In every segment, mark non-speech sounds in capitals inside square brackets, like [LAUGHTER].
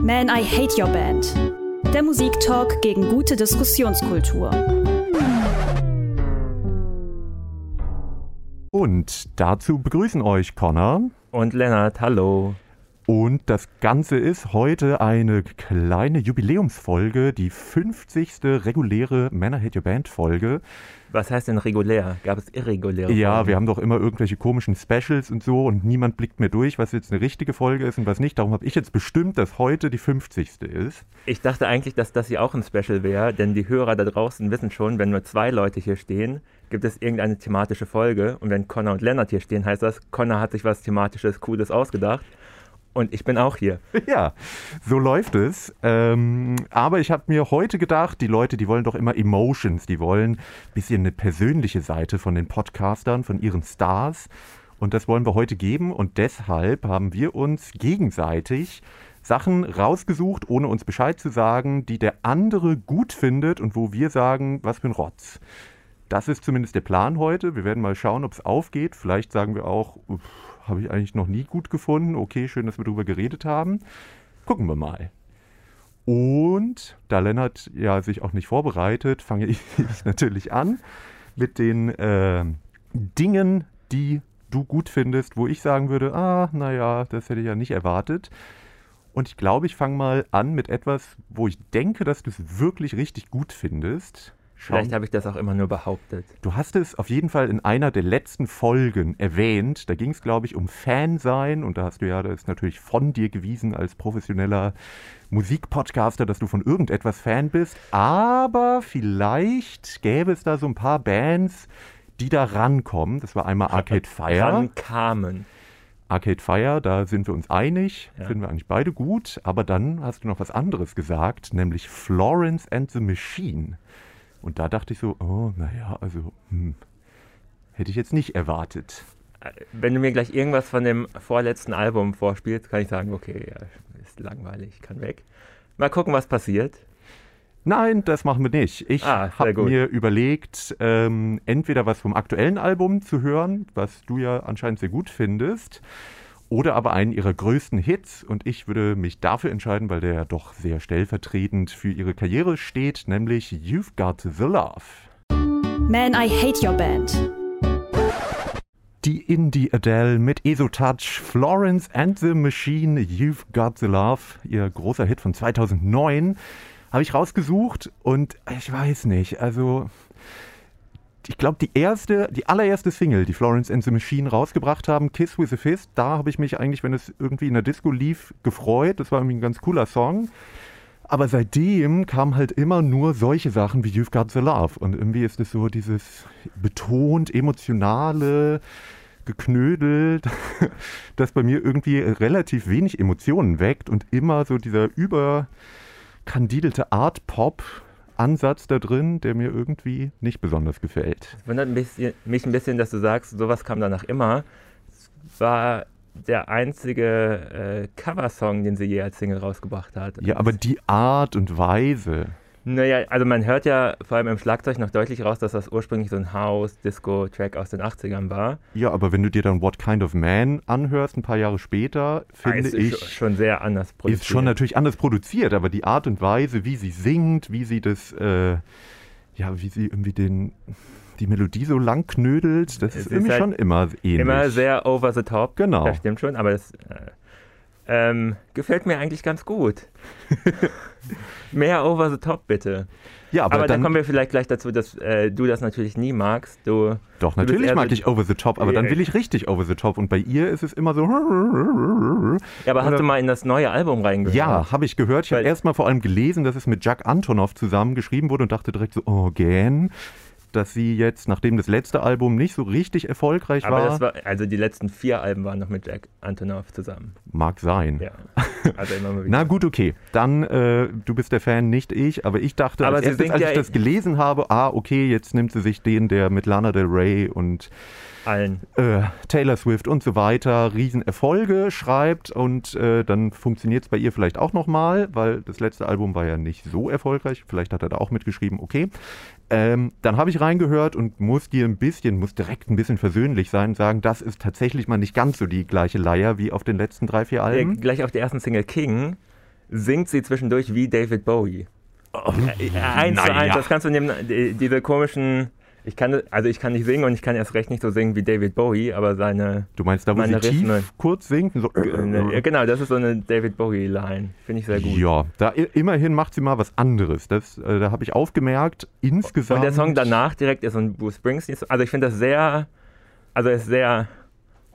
Man, I Hate Your Band. Der Musiktalk gegen gute Diskussionskultur. Und dazu begrüßen euch Connor. Und Lennart, hallo. Und das Ganze ist heute eine kleine Jubiläumsfolge, die 50. reguläre I Hate Your Band Folge. Was heißt denn regulär? Gab es irreguläre? Ja, Folgen? wir haben doch immer irgendwelche komischen Specials und so und niemand blickt mehr durch, was jetzt eine richtige Folge ist und was nicht. Darum habe ich jetzt bestimmt, dass heute die 50. ist. Ich dachte eigentlich, dass das hier auch ein Special wäre, denn die Hörer da draußen wissen schon, wenn nur zwei Leute hier stehen, gibt es irgendeine thematische Folge. Und wenn Connor und Lennart hier stehen, heißt das, Connor hat sich was thematisches, cooles ausgedacht. Und ich bin auch hier. [LAUGHS] Ja, so läuft es. Ähm, aber ich habe mir heute gedacht, die Leute, die wollen doch immer Emotions, die wollen ein bisschen eine persönliche Seite von den Podcastern, von ihren Stars. Und das wollen wir heute geben. Und deshalb haben wir uns gegenseitig Sachen rausgesucht, ohne uns Bescheid zu sagen, die der andere gut findet und wo wir sagen, was für ein Rotz. Das ist zumindest der Plan heute. Wir werden mal schauen, ob es aufgeht. Vielleicht sagen wir auch, uff, habe ich eigentlich noch nie gut gefunden. Okay, schön, dass wir darüber geredet haben. Gucken wir mal. Und da Lennart ja sich auch nicht vorbereitet, fange [LAUGHS] ich natürlich an mit den äh, Dingen, die du gut findest, wo ich sagen würde, ah, naja, das hätte ich ja nicht erwartet. Und ich glaube, ich fange mal an mit etwas, wo ich denke, dass du es wirklich richtig gut findest. Schauen. Vielleicht habe ich das auch immer nur behauptet. Du hast es auf jeden Fall in einer der letzten Folgen erwähnt. Da ging es, glaube ich, um Fansein. Und da hast du ja das natürlich von dir gewiesen als professioneller Musikpodcaster, dass du von irgendetwas Fan bist. Aber vielleicht gäbe es da so ein paar Bands, die da rankommen. Das war einmal Arcade [LAUGHS] Fire. Rankamen. Arcade Fire, da sind wir uns einig, Ja. finden wir eigentlich beide gut. Aber dann hast du noch was anderes gesagt, nämlich Florence and the Machine. Und da dachte ich so, oh, naja, also, hm, hätte ich jetzt nicht erwartet. Äh, Wenn du mir gleich irgendwas von dem vorletzten Album vorspielst, kann ich sagen, okay, ja, ist langweilig, kann weg. Mal gucken, was passiert. Nein, das machen wir nicht. Ich Ah, habe mir überlegt, ähm, entweder was vom aktuellen Album zu hören, was du ja anscheinend sehr gut findest, oder aber einen ihrer größten Hits. Und ich würde mich dafür entscheiden, weil der ja doch sehr stellvertretend für ihre Karriere steht, nämlich You've Got the Love. Man, I Hate Your Band. Die Indie Adele mit ESO-Touch, Florence and the Machine, You've Got the Love, ihr großer Hit von 2009, habe ich rausgesucht und ich weiß nicht, also ich glaube die erste, die allererste Single, die Florence and the Machine rausgebracht haben, Kiss with a Fist, da habe ich mich eigentlich, wenn es irgendwie in der Disco lief, gefreut, das war irgendwie ein ganz cooler Song. Aber seitdem kamen halt immer nur solche Sachen wie You've Got the Love. Und irgendwie ist es so dieses betont emotionale, geknödelt, [LAUGHS] das bei mir irgendwie relativ wenig Emotionen weckt und immer so dieser überkandidelte Art-Pop-Ansatz da drin, der mir irgendwie nicht besonders gefällt. Es wundert mich ein bisschen, dass du sagst, sowas kam danach immer. Es war der einzige äh, Coversong, den sie je als Single rausgebracht hat. Ja, aber die Art und Weise. Naja, also man hört ja vor allem im Schlagzeug noch deutlich raus, dass das ursprünglich so ein House-Disco-Track aus den 80ern war. Ja, aber wenn du dir dann What Kind of Man anhörst, ein paar Jahre später, finde Ah, ist ich, sch- schon sehr anders produziert. ist schon natürlich anders produziert, aber die Art und Weise, wie sie singt, wie sie das, äh, ja, wie sie irgendwie den, die Melodie so lang knödelt, das Es ist ist irgendwie halt schon immer ähnlich. Immer sehr over the top. Genau. Das stimmt schon, aber das äh, ähm, gefällt mir eigentlich ganz gut. [LAUGHS] Mehr over the top, bitte. ja, aber, Aber, dann, dann kommen wir vielleicht gleich dazu, dass äh, du das natürlich nie magst. Du, doch, du natürlich mag so- ich Over the Top, aber dann Ja. will ich richtig Over the Top und bei ihr ist es immer so. ja, aber hast du mal in das neue Album reingehört? Ja, habe ich gehört. Ich habe erstmal vor allem gelesen, dass es mit Jack Antonoff zusammen geschrieben wurde und dachte direkt so, oh, gern, dass sie jetzt, nachdem das letzte Album nicht so richtig erfolgreich Aber war, das war, also die letzten vier Alben waren noch mit Jack Antonoff zusammen. mag sein. Ja. [LAUGHS] Also immer mal wieder. Na gut, okay. Dann, äh, du bist der Fan, nicht ich, aber ich dachte, Aber als, erstes, als ja ich das gelesen habe, ah, okay, jetzt nimmt sie sich den, der mit Lana Del Rey und Allen. äh, Taylor Swift und so weiter Riesenerfolge schreibt und äh, dann funktioniert es bei ihr vielleicht auch nochmal, weil das letzte Album war ja nicht so erfolgreich. Vielleicht hat er da auch mitgeschrieben, okay. Ähm, dann habe ich reingehört und muss dir ein bisschen, muss direkt ein bisschen versöhnlich sein sagen, das ist tatsächlich mal nicht ganz so die gleiche Leier wie auf den letzten drei, vier Ja, Alben. gleich auf der ersten Single King singt sie zwischendurch wie David Bowie. Oh, Äh, eins zu eins, das kannst du nehmen, die- diese komischen, ich kann, also ich kann nicht singen und ich kann erst recht nicht so singen wie David Bowie, aber seine, Du meinst da, wo sie Meine tief Rhythmen. kurz singt? und So, äh, ja, genau, das ist so eine David Bowie-Line, finde ich sehr gut. Ja, da immerhin macht sie mal was anderes. Das, äh, da habe ich aufgemerkt, insgesamt. Und der Song danach direkt ist so ein Bruce Springsteen, also ich finde das sehr, also ist sehr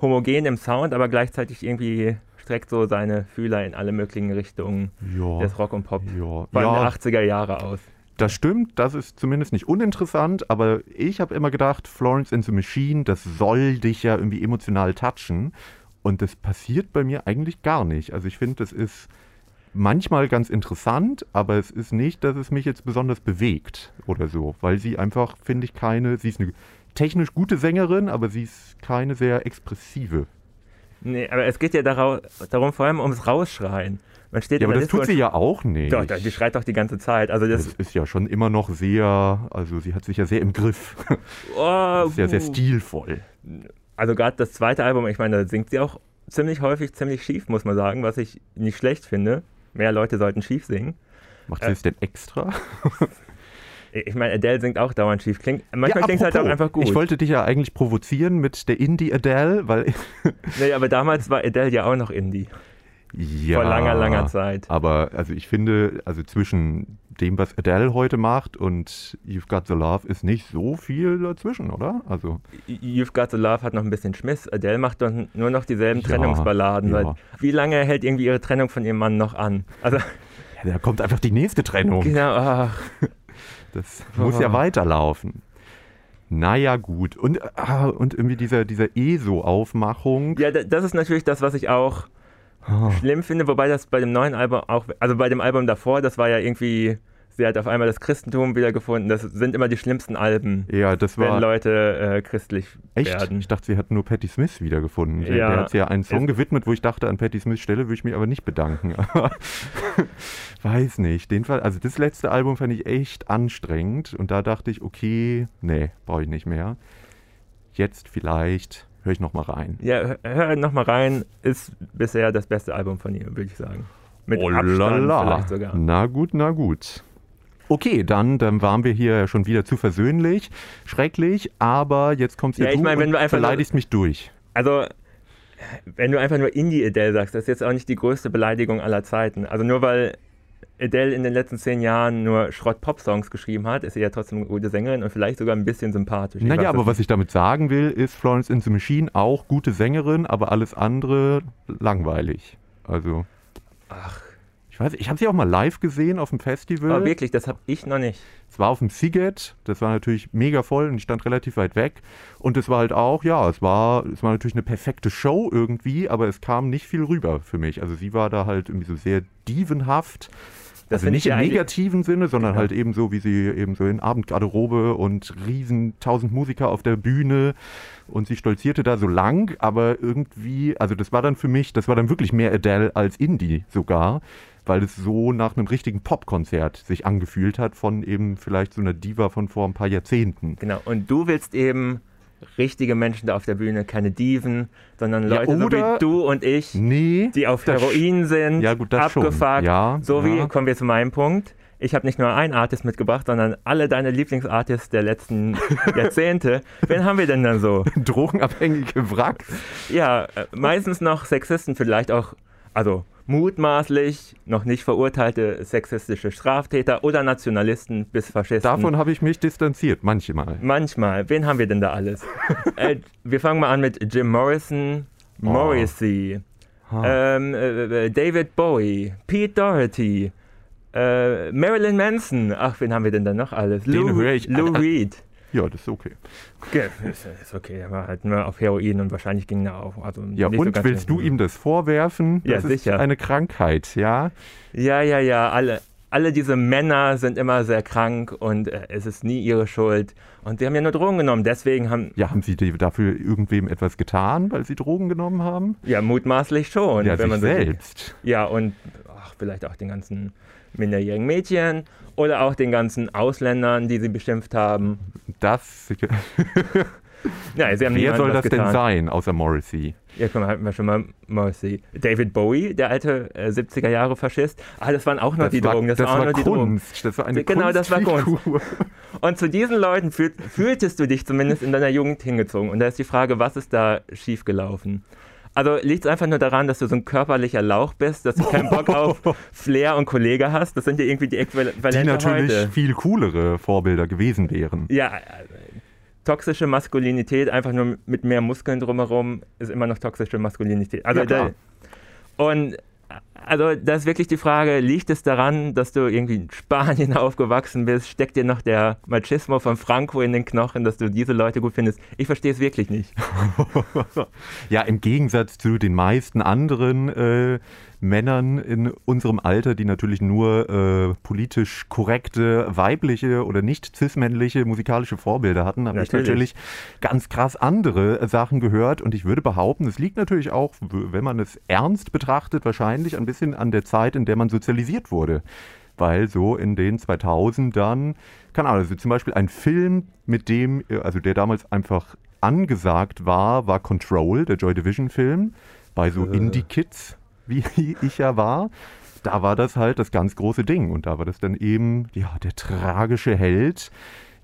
homogen im Sound, aber gleichzeitig irgendwie streckt so seine Fühler in alle möglichen Richtungen Ja, des Rock und Pop, ja, vor allem ja der 80er Jahre aus. Das stimmt. Das ist zumindest nicht uninteressant, aber ich habe immer gedacht, Florence and the Machine, das soll dich ja irgendwie emotional touchen. Und das passiert bei mir eigentlich gar nicht. Also ich finde, das ist manchmal ganz interessant, aber es ist nicht, dass es mich jetzt besonders bewegt oder so, weil sie einfach, finde ich, keine, sie ist eine technisch gute Sängerin, aber sie ist keine sehr expressive. Nee, aber es geht ja darau- darum, vor allem ums Rausschreien. Man steht Ja, aber das tut Disco sie ja auch nicht. Doch, die schreit doch die ganze Zeit. Also das, Das ist ja schon immer noch sehr, also sie hat sich ja sehr im Griff. [LAUGHS] oh, ist ja sehr uh. stilvoll. Also gerade das zweite Album, ich meine, da singt sie auch ziemlich häufig ziemlich schief, muss man sagen, was ich nicht schlecht finde. Mehr Leute sollten schief singen. Macht sie es denn extra? [LAUGHS] Ich meine, Adele singt auch dauernd schief. Klingt, manchmal Ja, klingt es halt auch einfach gut. Ich wollte dich ja eigentlich provozieren mit der Indie Adele, weil nee, aber damals war Adele ja auch noch Indie. Ja, Vor langer, langer Zeit. Aber also ich finde, also zwischen dem, was Adele heute macht und You've Got the Love ist nicht so viel dazwischen, oder? Also You've Got the Love hat noch ein bisschen Schmiss. Adele macht doch nur noch dieselben Ja, Trennungsballaden. ja. Wie lange hält irgendwie ihre Trennung von ihrem Mann noch an? Also, ja, da kommt einfach die nächste Trennung. genau, ach, [LAUGHS] Das muss ja Oh. weiterlaufen. Naja, gut. Und, ah, und irgendwie dieser, dieser ESO-Aufmachung. Ja, da- das ist natürlich das, was ich auch Schlimm finde, wobei das bei dem neuen Album auch, also bei dem Album davor, das war ja irgendwie, sie hat auf einmal das Christentum wiedergefunden. Das sind immer die schlimmsten Alben, Ja, das wenn war Leute äh, christlich echt. werden. Ich dachte, sie hat nur Patti Smith wiedergefunden. Der, Ja. der hat sie ja einen Song gewidmet, wo ich dachte, an Patti Smiths Stelle würde ich mich aber nicht bedanken. [LAUGHS] Weiß nicht. Den Fall, also das letzte Album fand ich echt anstrengend und da dachte ich, okay, nee, brauche ich nicht mehr. Jetzt vielleicht höre ich noch mal rein. Ja, hör- hör noch mal rein, ist bisher das beste Album von ihr, würde ich sagen. Mit Oh Abstand lala. vielleicht sogar. Na gut, na gut. Okay, dann, dann waren wir hier schon wieder zu versöhnlich. Schrecklich, aber jetzt kommst ja, Ja, ich du mein, wenn du einfach nur- beleidigst mich durch. Also, wenn du einfach nur Indie-Adele sagst, das ist jetzt auch nicht die größte Beleidigung aller Zeiten. Also nur weil Adele in den letzten zehn Jahren nur Schrott-Pop-Songs geschrieben hat, ist sie ja trotzdem eine gute Sängerin und vielleicht sogar ein bisschen sympathisch. Ich Naja, aber was ich damit sagen will, ist Florence and the Machine auch gute Sängerin, aber alles andere langweilig. Also, Ach, ich weiß, ich habe sie auch mal live gesehen auf dem Festival. aber wirklich, das habe ich noch nicht. Es war auf dem Siget, das war natürlich mega voll und ich stand relativ weit weg. Und es war halt auch, ja, es war, es war natürlich eine perfekte Show irgendwie, aber es kam nicht viel rüber für mich. Also sie war da halt irgendwie so sehr dievenhaft. Also nicht im negativen Sinne, sondern Ja. halt eben so, wie sie eben so in Abendgarderobe und riesen tausend Musiker auf der Bühne und sie stolzierte da so lang, aber irgendwie, also das war dann für mich, das war dann wirklich mehr Adele als Indie sogar, weil es so nach einem richtigen Popkonzert sich angefühlt hat von eben vielleicht so einer Diva von vor ein paar Jahrzehnten. Genau. Und du willst eben richtige Menschen da auf der Bühne, keine Diven, sondern Ja, Leute so oder- wie du und ich, Nee. die auf Heroin sind, Ja, gut, abgefuckt. Ja, so wie, ja. kommen wir zu meinem Punkt. Ich habe nicht nur einen Artist mitgebracht, sondern alle deine Lieblingsartists der letzten [LAUGHS] Jahrzehnte. Wen haben wir denn dann so? Drogenabhängige Wracks. Ja, äh, meistens noch Sexisten, vielleicht auch, also mutmaßlich noch nicht verurteilte sexistische Straftäter oder Nationalisten bis Faschisten. Davon habe ich mich distanziert, manchmal. Manchmal. Wen haben wir denn da alles? [LAUGHS] äh, wir fangen mal an mit Jim Morrison, Morrissey, Ha. ähm, äh, äh, David Bowie, Pete Doherty, äh, Marilyn Manson. Ach, wen haben wir denn da noch alles? Den Lou, Lou Reed. Ja, das ist okay. Okay, ist, ist okay, er war halt nur auf Heroin und wahrscheinlich ging er auch. Also Ja, so und ganz willst du ihm das vorwerfen? Ja, Das ist sicher. eine Krankheit, ja? Ja, ja, ja, alle. Alle diese Männer sind immer sehr krank und äh, es ist nie ihre Schuld. Und sie haben ja nur Drogen genommen. Deswegen haben, Ja, haben sie dafür irgendwem etwas getan, weil sie Drogen genommen haben? ja, mutmaßlich schon. ja, wenn man sich so- selbst. Ja, und ach, vielleicht auch den ganzen minderjährigen Mädchen oder auch den ganzen Ausländern, die sie beschimpft haben. Das, [LAUGHS] Ja, sie haben Wer soll das denn getan. sein, außer Morrissey? Ja, mal, hatten wir schon mal Morrissey. David Bowie, der alte äh, 70er Jahre Faschist. Ah, das waren auch noch die war, Drogen. Das, das waren auch war noch die Drogen. Kunst. Das war eine Genau, das war Kunst. [LAUGHS] Und zu diesen Leuten fühl, fühltest du dich zumindest in deiner Jugend hingezogen. Und da ist die Frage, was ist da schiefgelaufen? Also liegt es einfach nur daran, dass du so ein körperlicher Lauch bist, dass du keinen Bock auf [LAUGHS] Flair und Kollege hast? Das sind ja irgendwie die Äquivalente Die natürlich heute. viel coolere Vorbilder gewesen wären. Ja, äh, toxische Maskulinität, einfach nur mit mehr Muskeln drumherum, ist immer noch toxische Maskulinität. Also Ja, klar. da, und also das ist wirklich die Frage, liegt es daran, dass du irgendwie in Spanien [LAUGHS] aufgewachsen bist? Steckt dir noch der Machismo von Franco in den Knochen, dass du diese Leute gut findest? Ich verstehe es wirklich nicht. [LAUGHS] Ja, im Gegensatz zu den meisten anderen äh, Männern in unserem Alter, die natürlich nur äh, politisch korrekte, weibliche oder nicht cis-männliche musikalische Vorbilder hatten, habe ich Natürlich. natürlich ganz krass andere Sachen gehört. Und ich würde behaupten, es liegt natürlich auch, wenn man es ernst betrachtet, wahrscheinlich ein bisschen an der Zeit, in der man sozialisiert wurde. Weil so in den 2000ern, keine Ahnung, also zum Beispiel ein Film, mit dem, äh, also der damals einfach angesagt war, war Control, der Joy Division Film, bei so Äh. Indie-Kids, wie [LAUGHS] ich ja war. Da war das halt das ganz große Ding. Und da war das dann eben, ja, der tragische Held,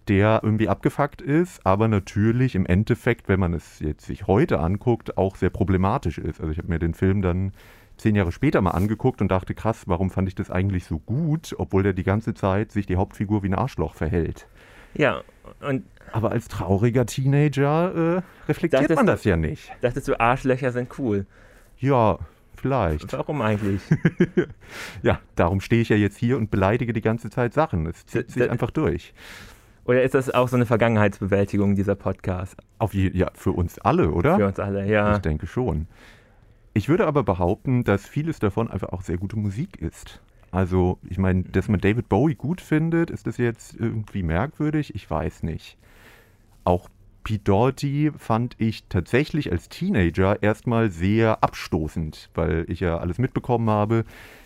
der irgendwie abgefuckt ist, aber natürlich im Endeffekt, wenn man es jetzt sich heute anguckt, auch sehr problematisch ist. Also ich habe mir den Film dann zehn Jahre später mal angeguckt und dachte, krass, warum fand ich das eigentlich so gut, obwohl der die ganze Zeit sich die Hauptfigur wie ein Arschloch verhält. Ja, und Aber als trauriger Teenager äh, reflektiert Dachtest man das ja nicht. dachtest du, Arschlöcher sind cool. Ja, vielleicht. Warum eigentlich? [LAUGHS] Ja, darum stehe ich ja jetzt hier und beleidige die ganze Zeit Sachen. Es zieht sich einfach durch. Oder ist das auch so eine Vergangenheitsbewältigung dieser Podcast Auf je, ja, für uns alle, oder? für uns alle? Ja. Ich denke schon. Ich würde aber behaupten, dass vieles davon einfach auch sehr gute Musik ist. Also, ich meine, dass man David Bowie gut findet, ist das jetzt irgendwie merkwürdig? Ich weiß nicht. Auch Pete Doherty fand ich tatsächlich als Teenager erstmal sehr abstoßend, weil ich ja alles mitbekommen habe,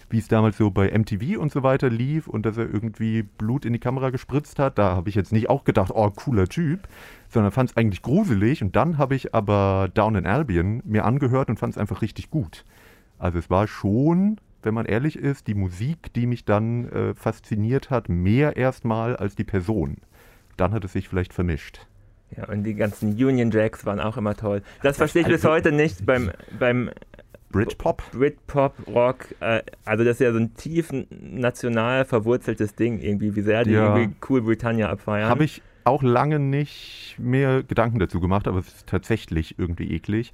wie es damals so bei MTV und so weiter lief und dass er irgendwie Blut in die Kamera gespritzt hat. Da habe ich jetzt nicht auch gedacht, oh, cooler Typ, sondern fand es eigentlich gruselig. Und dann habe ich aber Down in Albion mir angehört und fand es einfach richtig gut. Also es war schon, wenn man ehrlich ist, die Musik, die mich dann äh, fasziniert hat, mehr erstmal als die Person. Dann hat es sich vielleicht vermischt. Ja, und die ganzen Union Jacks waren auch immer toll. Das verstehe ich bis also- heute nicht beim, beim Britpop? Britpop, Rock. Äh, also das ist ja so ein tief national verwurzeltes Ding irgendwie, wie sehr die Ja. irgendwie Cool Britannia abfeiern. Habe ich auch lange nicht mehr Gedanken dazu gemacht, aber es ist tatsächlich irgendwie eklig.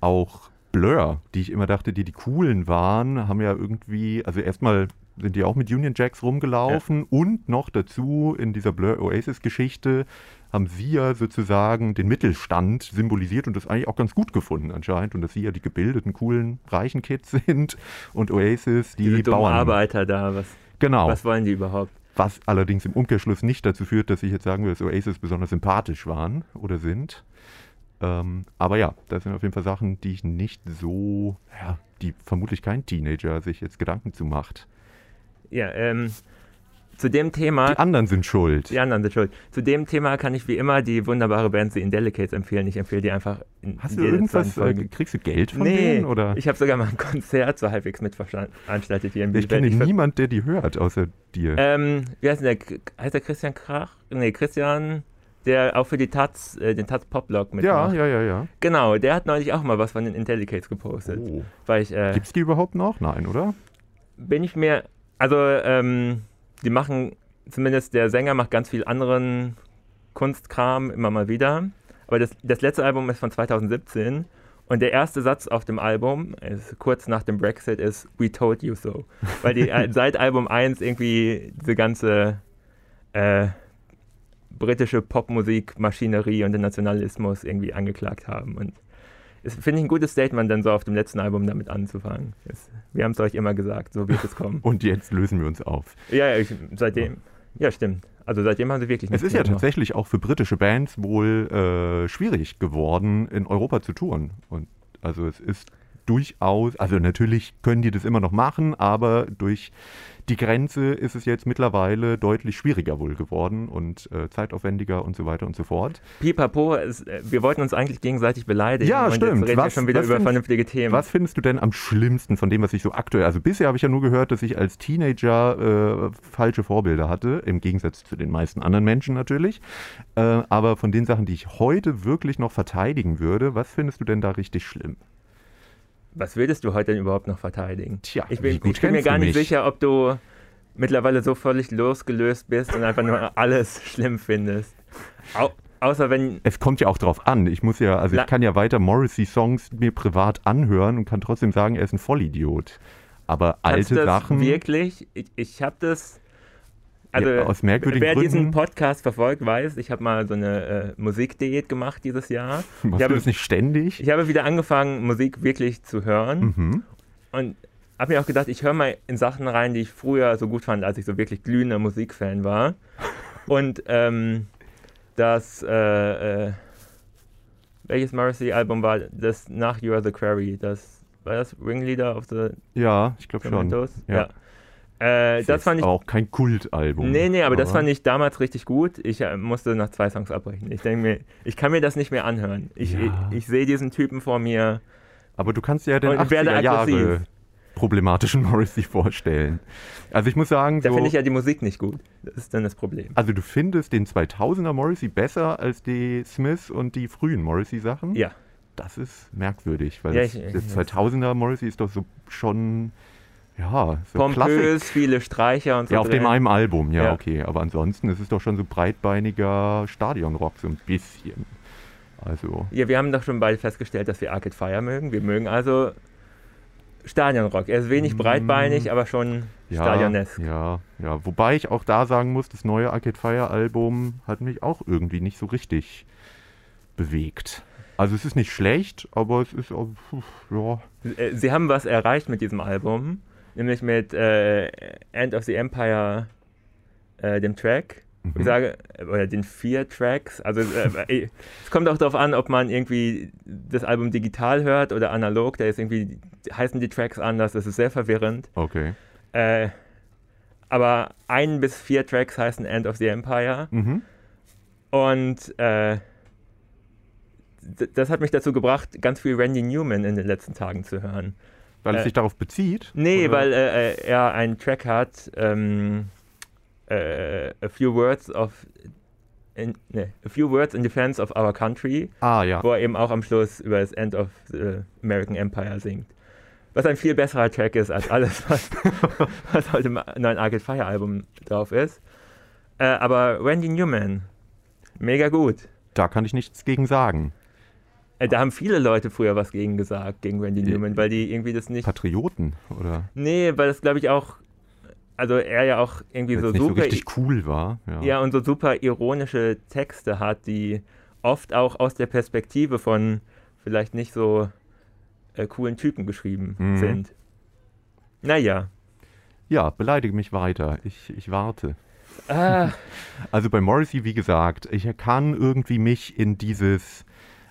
Auch Blur, die ich immer dachte, die die coolen waren, haben ja irgendwie, also erstmal sind die auch mit Union Jacks rumgelaufen und noch dazu in dieser Blur Oasis Geschichte haben sie ja sozusagen den Mittelstand symbolisiert und das eigentlich auch ganz gut gefunden anscheinend und dass sie ja die gebildeten, coolen, reichen Kids [LAUGHS] sind und Oasis die dummen Bauern. Arbeiter da, was, Genau. was wollen die überhaupt? Was allerdings im Umkehrschluss nicht dazu führt, dass ich jetzt sagen würde, dass Oasis besonders sympathisch waren oder sind. Ähm, aber ja, das sind auf jeden Fall Sachen, die ich nicht so, ja, die vermutlich kein Teenager sich jetzt Gedanken zu macht. Ja, ähm, zu dem Thema, Die anderen sind schuld. die anderen sind schuld. Zu dem Thema kann ich wie immer die wunderbare Band The Indelicates empfehlen. Ich empfehle die einfach in Hast du irgendwas, äh, kriegst du Geld von nee, denen? Oder? ich habe sogar mal ein Konzert so halbwegs mitveranstaltet hier in Ich kenne ver- niemand, der die hört, außer dir. Ähm, wie heißt der? Heißt der Christian Krach? Nee, Christian, der auch für die Taz, äh, den Taz Pop-Blog ja, mitmacht. ja, ja, ja. Genau, der hat neulich auch mal was von den Intellicates gepostet. Oh. Weil ich, äh, Gibt's die überhaupt noch? Nein, oder? bin ich mir, also, ähm, die machen, zumindest der Sänger macht ganz viel anderen Kunstkram immer mal wieder. Aber das, das letzte Album ist von 2017 und der erste Satz auf dem Album, kurz nach dem Brexit, ist We told you so. [LAUGHS] Weil die äh, seit Album 1 irgendwie diese ganze äh, britische Popmusik-Maschinerie und den Nationalismus irgendwie angeklagt haben. Und finde ich ein gutes Statement, dann so auf dem letzten Album damit anzufangen. Es, wir haben es euch immer gesagt, so wird es kommen. [LAUGHS] Und jetzt lösen wir uns auf. ja, ja, ich, seitdem, ja, stimmt. Also seitdem haben sie wirklich Es nichts ist ja tatsächlich auch für britische Bands wohl äh, schwierig geworden, in Europa zu touren. Und also es ist durchaus, also natürlich können die das immer noch machen, aber durch die Grenze ist es jetzt mittlerweile deutlich schwieriger wohl geworden und äh, zeitaufwendiger und so weiter und so fort. Pipapo, ist, äh, wir wollten uns eigentlich gegenseitig beleidigen. Ja, stimmt. Jetzt reden wir schon wieder über find- vernünftige Themen. Was findest du denn am schlimmsten von dem, was ich so aktuell, also bisher habe ich ja nur gehört, dass ich als Teenager äh, falsche Vorbilder hatte, im Gegensatz zu den meisten anderen Menschen natürlich. Äh, aber von den Sachen, die ich heute wirklich noch verteidigen würde, was findest du denn da richtig schlimm? Was würdest du heute denn überhaupt noch verteidigen? Tja, ich bin, gut ich bin mir gar nicht mich? sicher, ob du mittlerweile so völlig losgelöst bist und einfach nur [LAUGHS] alles schlimm findest. Au außer wenn. Es kommt ja auch drauf an. Ich muss ja, also ich kann ja weiter Morrissey-Songs mir privat anhören und kann trotzdem sagen, er ist ein Vollidiot. Aber alte Sachen. Wirklich? Ich, ich habe das. Also, Ja, aus merkwürdigen wer diesen Gründen. Podcast verfolgt, weiß, ich habe mal so eine äh, Musikdiät gemacht dieses Jahr. [LAUGHS] Machst ich habe- das nicht ständig? Ich habe wieder angefangen, Musik wirklich zu hören. Mhm. Und habe mir auch gedacht, ich höre mal in Sachen rein, die ich früher so gut fand, als ich so wirklich glühender Musikfan war. [LAUGHS] Und ähm, das, äh, äh, welches Morrissey-Album war das nach You Are the Quarry? Das, war das Ringleader of the Ja, ich glaube schon. Tomatoes? Ja. Äh, Ist das fand ich. auch kein Kultalbum. Nee, nee, aber das fand ich damals richtig gut. Ich äh, musste nach zwei Songs abbrechen. Ich denke mir, ich kann mir das nicht mehr anhören. Ich, Ja. ich, ich sehe diesen Typen vor mir. Aber du kannst dir ja den Und werde 80er Jahre problematischen Morrissey vorstellen. Also ich muss sagen, Da so, finde ich ja die Musik nicht gut. Das ist dann das Problem. also du findest den 2000er Morrissey besser als die Smith und die frühen Morrissey-Sachen? Ja. Das ist merkwürdig, weil Ja, das, ich- das ich- 2000er Morrissey ist doch so schon, ja, so. Pompös, viele Streicher und so. Ja, auf dem drin. einen Album, ja, Ja. okay. Aber ansonsten ist es doch schon so breitbeiniger Stadionrock, so ein bisschen. Also, Ja, wir haben doch schon beide festgestellt, dass wir Arcade Fire mögen. Wir mögen also Stadionrock. Er ist wenig Mm. breitbeinig, aber schon ja, stadionesk. ja, ja. Wobei ich auch da sagen muss, das neue Arcade Fire Album hat mich auch irgendwie nicht so richtig bewegt. Also es ist nicht schlecht, aber es ist auch, ja, Äh, Sie haben was erreicht mit diesem Album, nämlich mit äh, End of the Empire, äh, dem Track. Mhm. Ich sage, äh, oder den vier Tracks. Also äh, [LAUGHS] es kommt auch darauf an, ob man irgendwie das Album digital hört oder analog. Da ist irgendwie, heißen die Tracks anders, das ist sehr verwirrend. okay. Äh, aber ein bis vier Tracks heißen End of the Empire. Mhm. Und äh, das hat mich dazu gebracht, ganz viel Randy Newman in den letzten Tagen zu hören. Weil es Äh, sich darauf bezieht? Nee, oder? weil äh, äh, er einen Track hat, ähm, äh, A Few Words of in, nee, A Few Words in Defense of Our Country, Ah, ja. wo er eben auch am Schluss über das End of the American Empire singt. Was ein viel besserer Track ist als alles, was, [LAUGHS] was heute im neuen Arcade Fire Album drauf ist. Äh, aber Randy Newman, mega gut. Da kann ich nichts gegen sagen. Äh, da haben viele Leute früher was gegen gesagt, gegen Randy Ja. Newman, weil die irgendwie das nicht. Patrioten, oder? Nee, weil das glaube ich auch. Also er ja auch irgendwie so nicht so super. richtig cool war. Ja. ja, und so super ironische Texte hat, die oft auch aus der Perspektive von vielleicht nicht so äh, coolen Typen geschrieben Mhm. sind. Naja. ja, beleidige mich weiter. Ich, ich warte. Ah, [LAUGHS] Also bei Morrissey, wie gesagt, ich kann irgendwie mich in dieses.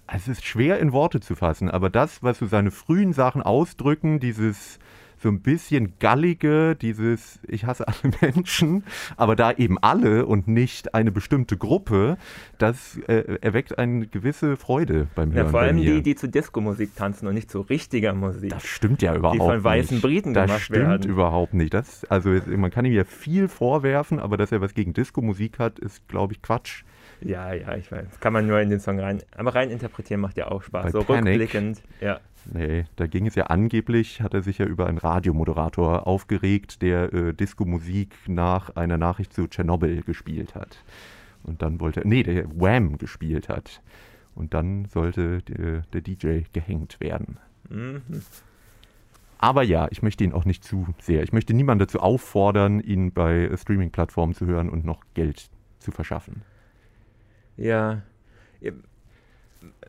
Es ist schwer in Worte zu fassen, aber das, was so seine frühen Sachen ausdrücken, dieses so ein bisschen gallige, dieses Ich hasse alle Menschen, aber da eben alle und nicht eine bestimmte Gruppe, das äh, erweckt eine gewisse Freude beim Hören. ja, vor allem die, die zu Disco-Musik tanzen und nicht zu richtiger Musik. Das stimmt ja überhaupt von weißen nicht. Briten das gemacht stimmt werden. überhaupt nicht. Das, also man kann ihm ja viel vorwerfen, aber dass er was gegen Disco-Musik hat, ist, glaube ich, Quatsch. Ja, ja, ich weiß. Kann man nur in den Song rein. Aber rein interpretieren macht ja auch Spaß. Bei so Panic. rückblickend. Ja. Nee, da ging es ja angeblich, hat er sich ja über einen Radiomoderator aufgeregt, der äh, Disco-Musik nach einer Nachricht zu Tschernobyl gespielt hat. Und dann wollte er, nee, der Wham gespielt hat. Und dann sollte der, der DJ gehängt werden. Mhm. Aber ja, ich möchte ihn auch nicht zu sehr. Ich möchte niemanden dazu auffordern, ihn bei äh, Streaming-Plattformen zu hören und noch Geld zu verschaffen. Ja.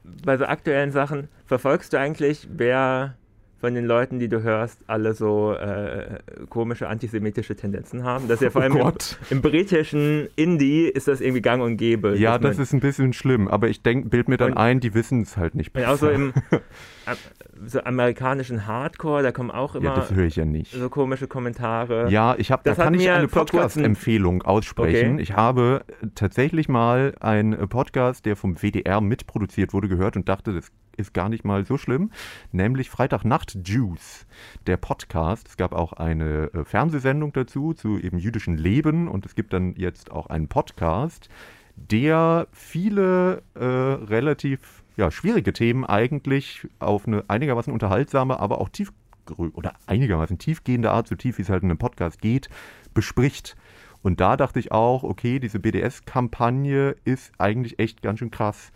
Bei so aktuellen Sachen, verfolgst du eigentlich, wer von den Leuten, die du hörst, alle so äh, komische antisemitische Tendenzen haben. Das ist ja vor Oh allem im, Gott. im britischen Indie ist das irgendwie gang und gäbe. Ja, das ist ein bisschen schlimm, aber ich denk, bild mir dann Und- ein, die wissen es halt nicht und auch so besser. im [LAUGHS] so amerikanischen Hardcore, da kommen auch ja, immer das höre ich ja nicht. so komische Kommentare. Ja, ich habe, da Das kann ich eine Podcast-Empfehlung aussprechen. Okay. Ich habe tatsächlich mal einen äh, Podcast, der vom WDR mitproduziert wurde, gehört und dachte, das ist gar nicht mal so schlimm, nämlich Freitagnacht Juice, der Podcast. Es gab auch eine äh, Fernsehsendung dazu, zu eben jüdischen Leben und es gibt dann jetzt auch einen Podcast, der viele äh, relativ ja, schwierige Themen eigentlich auf eine einigermaßen unterhaltsame, aber auch tief oder einigermaßen tiefgehende Art, so tief wie es halt in einem Podcast geht, bespricht. Und da dachte ich auch, okay, diese BDS-Kampagne ist eigentlich echt ganz schön krass.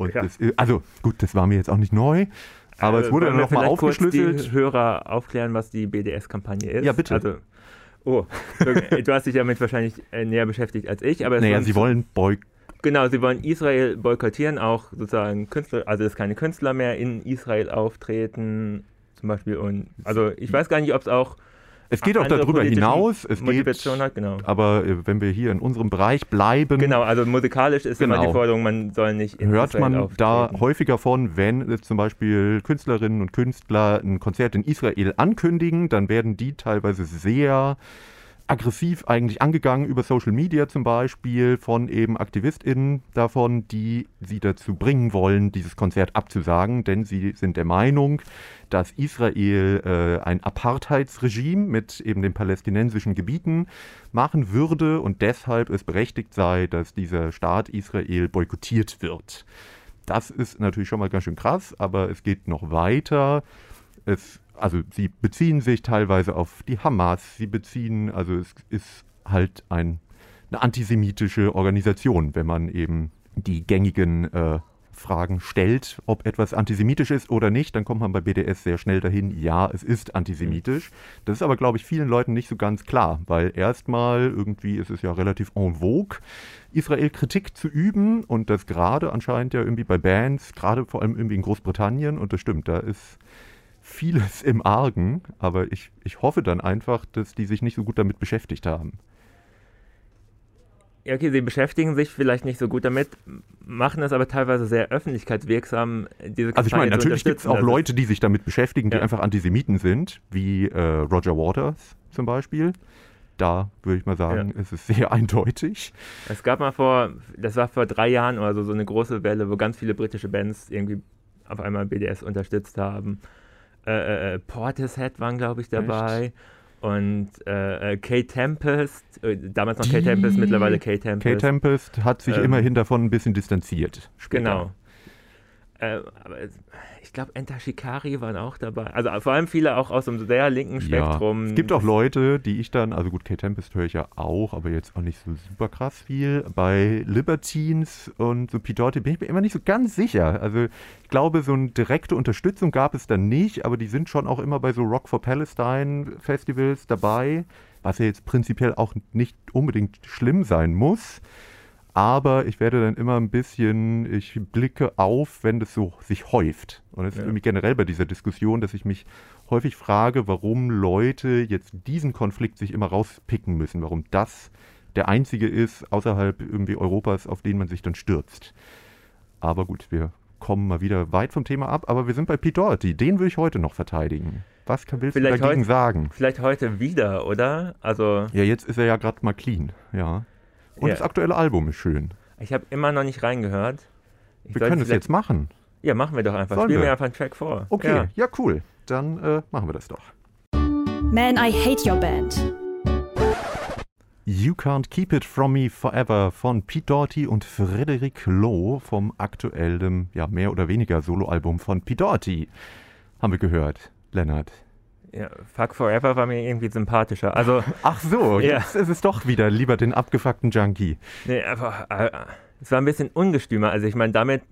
Und Ja. das, also gut, das war mir jetzt auch nicht neu, aber es Äh, wurde dann nochmal vielleicht kurz aufgeschlüsselt. die Hörer aufklären, was die BDS-Kampagne ist. Ja, bitte. Also, oh, [LAUGHS] du hast dich damit wahrscheinlich äh, näher beschäftigt als ich, aber Naja, sie wollen Boy Genau, sie wollen Israel boykottieren, auch sozusagen Künstler, also dass keine Künstler mehr in Israel auftreten, zum Beispiel. Und also ich weiß gar nicht, ob es auch Es geht auch darüber hinaus. Es Motivation geht, hat, genau. aber äh, wenn wir hier in unserem Bereich bleiben, Genau, also musikalisch ist immer Genau. die Forderung, man soll nicht in hört man auftreten. da häufiger von, wenn jetzt zum Beispiel Künstlerinnen und Künstler ein Konzert in Israel ankündigen, dann werden die teilweise sehr aggressiv eigentlich angegangen über Social Media zum Beispiel von eben AktivistInnen davon, die sie dazu bringen wollen, dieses Konzert abzusagen, denn sie sind der Meinung, dass Israel äh, ein Apartheidsregime mit eben den palästinensischen Gebieten machen würde und deshalb es berechtigt sei, dass dieser Staat Israel boykottiert wird. Das ist natürlich schon mal ganz schön krass, aber es geht noch weiter. Es, also sie beziehen sich teilweise auf die Hamas, sie beziehen, also es ist halt ein, eine antisemitische Organisation, wenn man eben die gängigen äh, Fragen stellt, ob etwas antisemitisch ist oder nicht, dann kommt man bei BDS sehr schnell dahin, ja, es ist antisemitisch. Das ist aber, glaube ich, vielen Leuten nicht so ganz klar, weil erstmal irgendwie ist es ja relativ en vogue, Israel-Kritik zu üben und das gerade anscheinend ja irgendwie bei Bands, gerade vor allem irgendwie in Großbritannien und das stimmt, da ist vieles im Argen, aber ich, ich hoffe dann einfach, dass die sich nicht so gut damit beschäftigt haben. Ja, okay, sie beschäftigen sich vielleicht nicht so gut damit, machen es aber teilweise sehr öffentlichkeitswirksam, diese Also ich meine, Kampagne natürlich gibt es auch Leute, die sich damit beschäftigen, die Ja. einfach Antisemiten sind, wie äh, Roger Waters zum Beispiel. Da würde ich mal sagen, ist es sehr [LAUGHS] eindeutig. Es gab mal vor, das war vor drei Jahren oder so, so eine große Welle, wo ganz viele britische Bands irgendwie auf einmal BDS unterstützt haben. Äh, äh, äh, Portishead waren, glaube ich, dabei. Und äh, äh, Kate Tempest, äh, damals noch Kate Tempest, mittlerweile Kate Tempest. Kate Tempest hat sich Ähm, immerhin davon ein bisschen distanziert. später. Genau. Äh, aber ich glaube, Enter Shikari waren auch dabei. Also vor allem viele auch aus dem sehr linken Spektrum. Ja. Es gibt auch Leute, die ich dann, also gut, Kate Tempest höre ich ja auch, aber jetzt auch nicht so super krass viel. Bei Libertines und so P. Doherty bin ich mir immer nicht so ganz sicher. Also ich glaube, so eine direkte Unterstützung gab es dann nicht, aber die sind schon auch immer bei so Rock for Palestine Festivals dabei, was ja jetzt prinzipiell auch nicht unbedingt schlimm sein muss. Aber ich werde dann immer ein bisschen, ich blicke auf, wenn das so sich häuft. Und es ist Ja. irgendwie generell bei dieser Diskussion, dass ich mich häufig frage, warum Leute jetzt diesen Konflikt sich immer rauspicken müssen, warum das der einzige ist außerhalb irgendwie Europas, auf den man sich dann stürzt. Aber gut, wir kommen mal wieder weit vom Thema ab, aber wir sind bei Pete Doherty, den will ich heute noch verteidigen. Was kann, willst Vielleicht du dagegen heute- sagen? Vielleicht heute wieder, oder? Also, Ja, jetzt ist er ja gerade mal clean, ja. Und Ja. das aktuelle Album ist schön. ich habe immer noch nicht reingehört. Ich Wir können es jetzt machen. Ja, machen wir doch einfach. Sollen Spielen wir? wir einfach einen Track vor. Okay, Ja. ja, cool. Dann äh, machen wir das doch. Man, I Hate Your Band. You Can't Keep It From Me Forever von Pete Doherty und Frederic Lowe vom aktuellen, ja, mehr oder weniger Soloalbum von Pete Doherty. Haben wir gehört, Lennart. Ja, Fuck Forever war mir irgendwie sympathischer. Also, [LAUGHS] Ach so, Ja. jetzt ist es doch wieder lieber den abgefuckten Junkie. nee, einfach, äh, es war ein bisschen ungestümer. Also, ich meine, damit,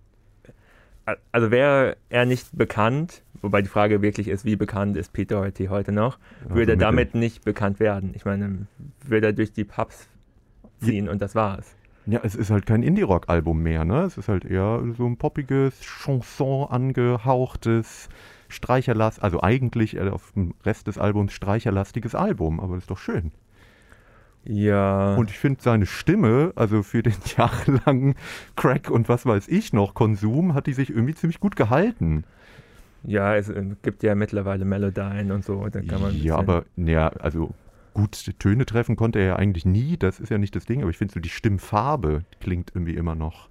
äh, also wäre er nicht bekannt, wobei die Frage wirklich ist, wie bekannt ist Pete Doherty heute noch, würde er mit damit nicht bekannt werden. Ich meine, würde er durch die Pubs ziehen und das war's. Ja, es ist halt kein Indie-Rock-Album mehr, ne? Es ist halt eher so ein poppiges, Chanson angehauchtes, streicherlast, also eigentlich äh, auf dem Rest des Albums streicherlastiges Album, aber das ist doch schön. Ja. Und ich finde seine Stimme, also für den [LAUGHS] jahrelangen Crack und was weiß ich noch Konsum, hat die sich irgendwie ziemlich gut gehalten. ja, es äh, gibt ja mittlerweile Melodyne und so. Da kann man ja, aber naja, also gut Töne treffen konnte er ja eigentlich nie, das ist ja nicht das Ding, aber ich finde so die Stimmfarbe klingt irgendwie immer noch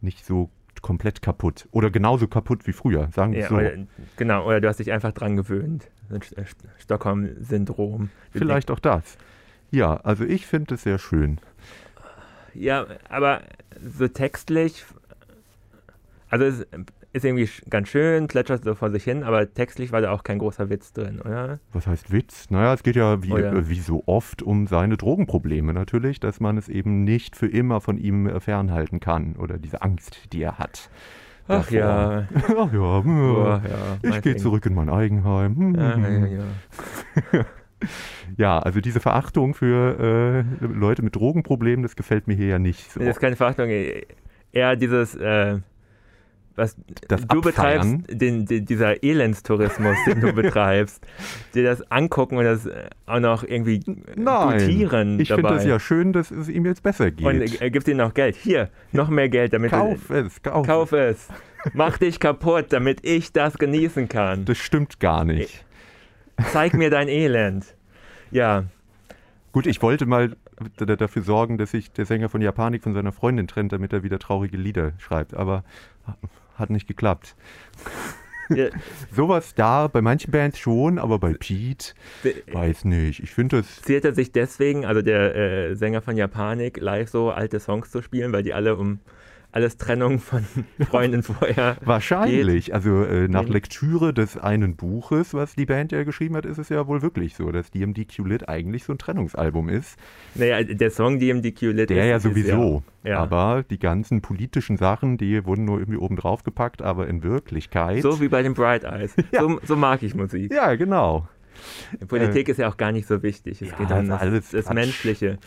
nicht so komplett kaputt oder genauso kaputt wie früher, sagen wir Ja, es so. oder, genau, oder du hast dich einfach dran gewöhnt. St- Stockholm-Syndrom. Vielleicht auch das. Ja, also ich finde es sehr schön. Ja, aber so textlich, also es ist irgendwie ganz schön, plätschert so vor sich hin, aber textlich war da auch kein großer Witz drin, oder? Was heißt Witz? Naja, es geht ja wie, Oh äh, wie so oft um seine Drogenprobleme natürlich, dass man es eben nicht für immer von ihm äh, fernhalten kann oder diese Angst, die er hat. Ach ja, [LAUGHS] Ach ja, boah, ja. ja. ich gehe zurück in mein Eigenheim. Hm, Ja, hm, ja, hm. ja. [LAUGHS] Ja, also diese Verachtung für äh, Leute mit Drogenproblemen, das gefällt mir hier ja nicht so. Das ist keine Verachtung, eher dieses, äh, was Das du Abfeiern. betreibst, den, den, dieser Elendstourismus, den du [LAUGHS] betreibst, dir das angucken und das äh, auch noch irgendwie Nein, gutieren ich finde es ja schön, dass es ihm jetzt besser geht. und er gibt dir noch Geld. Hier, noch mehr Geld, damit kauf es, du. kauf, Kauf es. Mach dich kaputt, damit ich das genießen kann. Das stimmt gar nicht. Zeig mir dein Elend. Ja, Gut, ich wollte mal dafür sorgen, dass sich der Sänger von Japanik von seiner Freundin trennt, damit er wieder traurige Lieder schreibt, aber hat nicht geklappt. ja, [LAUGHS] Sowas da, bei manchen Bands schon, aber bei Pete, weiß nicht. Ich finde das, ziert er sich deswegen, also der äh, Sänger von Japanik, live so alte Songs zu spielen, weil die alle um alles Trennung von [LAUGHS] Freunden vorher. wahrscheinlich, also äh, nach Geht. Lektüre des einen Buches, was die Band ja geschrieben hat, ist es ja wohl wirklich so, dass DMDQ Lit eigentlich so ein Trennungsalbum ist. Naja, der Song DMDQ Lit Der ist, ja ist sowieso. ja. Aber die ganzen politischen Sachen, die wurden nur irgendwie oben drauf gepackt, aber in Wirklichkeit. So wie bei den Bright Eyes. [LAUGHS] Ja. So, so mag ich Musik. ja, genau. Politik ist ja auch gar nicht so wichtig. Es Ja, geht um das, alles das. Menschliche.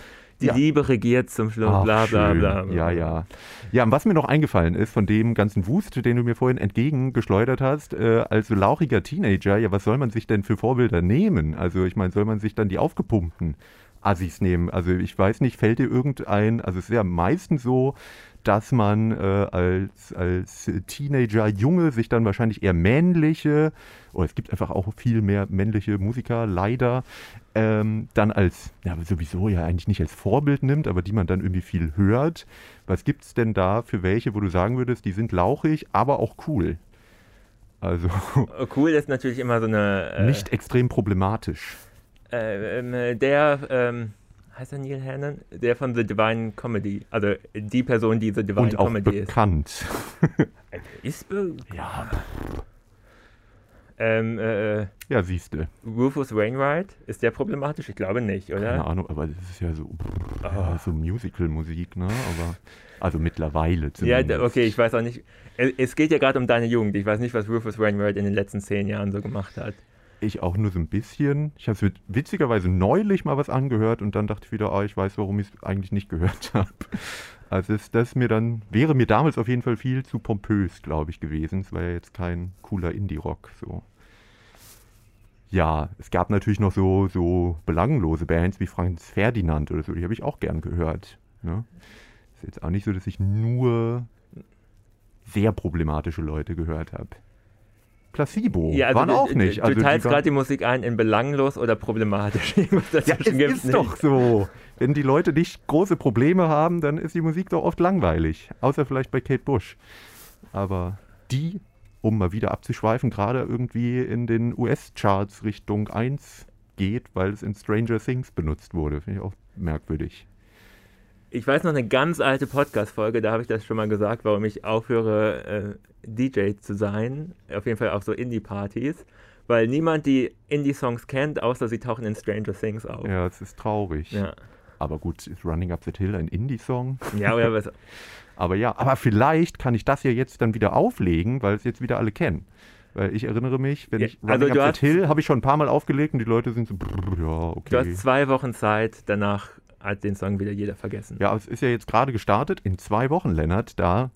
Die Ja. Liebe regiert zum Schluss, Ach, bla bla schön. bla. Ja, ja. Ja, und was mir noch eingefallen ist von dem ganzen Wust, den du mir vorhin entgegengeschleudert hast, äh, als lauchiger Teenager, ja, was soll man sich denn für Vorbilder nehmen? Also ich meine, soll man sich dann die aufgepumpten Assis nehmen? Also ich weiß nicht, fällt dir irgendein, also es ist ja meistens so, dass man äh, als, als Teenager-Junge sich dann wahrscheinlich eher männliche, oder es gibt einfach auch viel mehr männliche Musiker, leider, ähm, dann als, ja sowieso ja eigentlich nicht als Vorbild nimmt, aber die man dann irgendwie viel hört. Was gibt es denn da für welche, wo du sagen würdest, die sind lauchig, aber auch cool? Also Oh, [LAUGHS] Cool ist natürlich immer so eine. Äh, nicht extrem problematisch. Äh, ähm, der, ähm, heißt er Neil Hannon? Der von The Divine Comedy. Also die Person, die The Divine Und auch Comedy ist. bekannt. Ist be Ja, ähm, äh, ja siehst du. Rufus Wainwright, ist der problematisch? Ich glaube nicht, Keine oder? Ahnung, aber das ist ja so, Ah. ja, so Musical-Musik, ne? Aber, also mittlerweile Ja, zumindest. d- okay, ich weiß auch nicht. Es, es geht ja gerade um deine Jugend. Ich weiß nicht, was Rufus Wainwright in den letzten zehn Jahren so gemacht hat. Ich auch nur so ein bisschen. Ich habe witzigerweise neulich mal was angehört und dann dachte ich wieder, ah, ich weiß, warum ich es eigentlich nicht gehört [LAUGHS] habe. Also ist das mir dann, wäre mir damals auf jeden Fall viel zu pompös, glaube ich, gewesen. Es war ja jetzt kein cooler Indie-Rock so. Ja, es gab natürlich noch so, so belanglose Bands wie Franz Ferdinand oder so, die habe ich auch gern gehört. Ne? Ist jetzt auch nicht so, dass ich nur sehr problematische Leute gehört habe. Placebo waren du, auch du- nicht. Du, Also die teilst waren- gerade die Musik ein in belanglos oder problematisch. [LAUGHS] Ja, es ist nicht. doch so. Wenn die Leute nicht große Probleme haben, dann ist die Musik doch oft langweilig. Außer vielleicht bei Kate Bush. Aber die, um mal wieder abzuschweifen, gerade irgendwie in den US-Charts Richtung 1 geht, weil es in Stranger Things benutzt wurde. Finde ich auch merkwürdig. Ich weiß noch eine ganz alte Podcast-Folge, da habe ich das schon mal gesagt, warum ich aufhöre, äh, DJ zu sein. Auf jeden Fall auf so Indie-Partys. Weil niemand die Indie-Songs kennt, außer sie tauchen in Stranger Things auf. Ja, es ist traurig. Ja, Aber gut, ist Running Up the Hill ein Indie-Song? ja oder was? [LAUGHS] Aber ja, aber vielleicht kann ich das ja jetzt dann wieder auflegen, weil es jetzt wieder alle kennen. Weil ich erinnere mich, wenn Ja, ich also Running du Up the Hill habe ich schon ein paar Mal aufgelegt und die Leute sind so, brrr, ja, okay. Du hast zwei Wochen Zeit, danach hat den Song wieder jeder vergessen. Ja, es ist ja jetzt gerade gestartet. In zwei Wochen, Lennart, da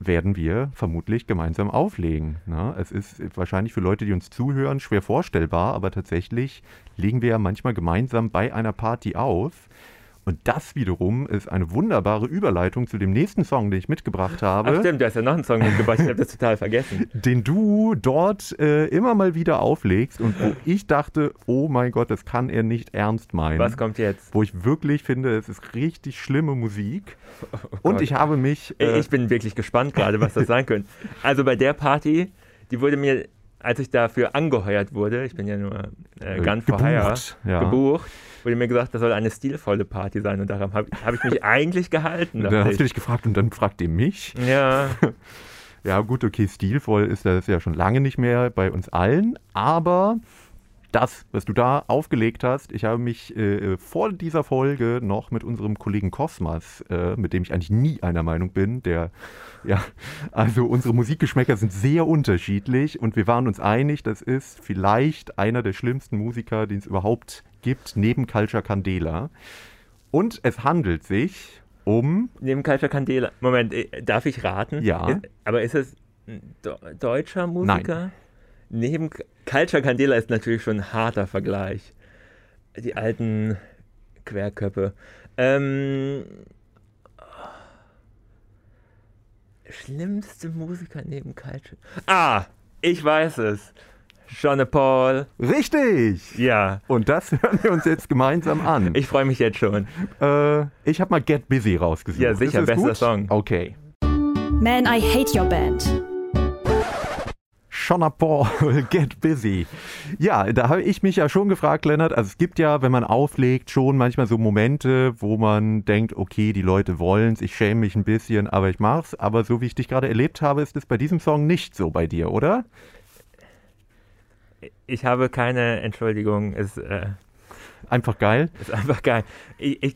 werden wir vermutlich gemeinsam auflegen. Ne? Es ist wahrscheinlich für Leute, die uns zuhören, schwer vorstellbar, aber tatsächlich legen wir ja manchmal gemeinsam bei einer Party auf. Und das wiederum ist eine wunderbare Überleitung zu dem nächsten Song, den ich mitgebracht habe. Ach stimmt, du hast ja noch einen Song mitgebracht, ich habe das total vergessen. [LAUGHS] Den du dort äh, immer mal wieder auflegst und wo ich dachte, oh mein Gott, das kann er nicht ernst meinen. Was kommt jetzt? Wo ich wirklich finde, es ist richtig schlimme Musik. [LAUGHS] Oh und ich habe mich... Äh, ich bin wirklich gespannt gerade, was das sein könnte. Also bei der Party, die wurde mir, als ich dafür angeheuert wurde, ich bin ja nur äh, ganz gebucht, verheiert, ja. gebucht, wurde mir gesagt, das soll eine stilvolle Party sein und daran habe hab ich mich [LAUGHS] eigentlich gehalten. dann hast du ich. dich gefragt und dann fragt ihr mich. Ja, [LAUGHS] Ja, gut, okay, stilvoll ist das ja schon lange nicht mehr bei uns allen, aber das, was du da aufgelegt hast, ich habe mich äh, vor dieser Folge noch mit unserem Kollegen Cosmas, äh, mit dem ich eigentlich nie einer Meinung bin, der, ja, also unsere Musikgeschmäcker sind sehr unterschiedlich und wir waren uns einig, das ist vielleicht einer der schlimmsten Musiker, den es überhaupt gibt, neben Culture Candela. Und es handelt sich um neben Culture Candela. Moment, äh, darf ich raten? Ja. Ist, aber ist es ein deutscher Musiker? Neben Culture Candela ist natürlich schon ein harter Vergleich. Die alten Querköpfe. Ähm, schlimmste Musiker neben Culture. Ah, ich weiß es. Jean Paul. richtig. Ja, Und das hören wir uns jetzt gemeinsam an. ich freue mich jetzt schon. äh, ich habe mal Get Busy rausgesucht. Ja, sicher, bester gut? Song. Okay. Man, I Hate Your Band. Shona Paul, [LAUGHS] Get Busy. Ja, da habe ich mich ja schon gefragt, Lennart. Also es gibt ja, wenn man auflegt, schon manchmal so Momente, wo man denkt, okay, die Leute wollen's, ich schäme mich ein bisschen, aber ich mach's. Aber so wie ich dich gerade erlebt habe, ist es bei diesem Song nicht so bei dir, oder? Ich habe keine Entschuldigung. Es, äh, Einfach geil. ist einfach geil. Ich, ich,